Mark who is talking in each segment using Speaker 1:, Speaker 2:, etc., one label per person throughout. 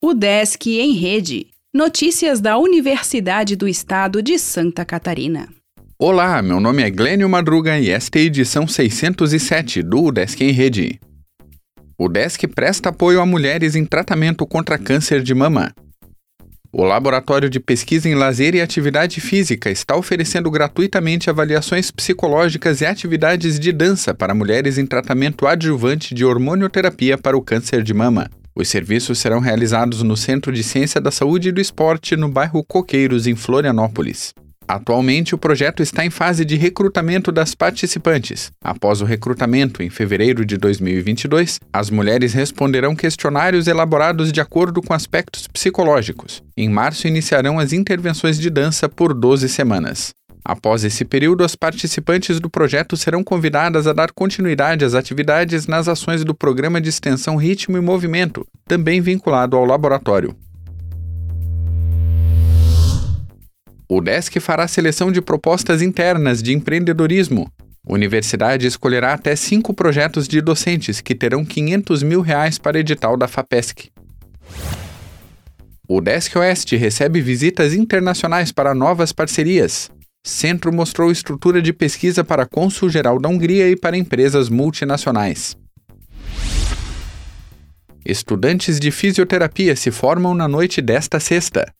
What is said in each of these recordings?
Speaker 1: O Desk em Rede. Notícias da Universidade do Estado de Santa Catarina.
Speaker 2: Olá, meu nome é Glênio Madruga e esta é a edição 607 do Desk em Rede. O Desk presta apoio a mulheres em tratamento contra câncer de mama. O Laboratório de Pesquisa em Lazer e Atividade Física está oferecendo gratuitamente avaliações psicológicas e atividades de dança para mulheres em tratamento adjuvante de hormonioterapia para o câncer de mama. Os serviços serão realizados no Centro de Ciência da Saúde e do Esporte, no bairro Coqueiros, em Florianópolis. Atualmente, o projeto está em fase de recrutamento das participantes. Após o recrutamento, em fevereiro de 2022, as mulheres responderão questionários elaborados de acordo com aspectos psicológicos. Em março, iniciarão as intervenções de dança por 12 semanas. Após esse período, as participantes do projeto serão convidadas a dar continuidade às atividades nas ações do Programa de Extensão Ritmo e Movimento, também vinculado ao laboratório. O DESC fará seleção de propostas internas de empreendedorismo. A universidade escolherá até cinco projetos de docentes que terão 500 mil reais para edital da FAPESC. O Desk Oeste recebe visitas internacionais para novas parcerias. Centro mostrou estrutura de pesquisa para Cônsul Geral da Hungria e para empresas multinacionais. Estudantes de fisioterapia se formam na noite desta sexta.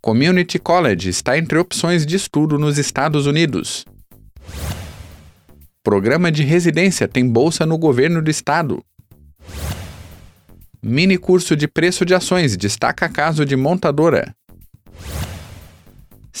Speaker 2: Community College está entre opções de estudo nos Estados Unidos. Programa de residência tem bolsa no governo do estado. Mini curso de preço de ações destaca caso de montadora.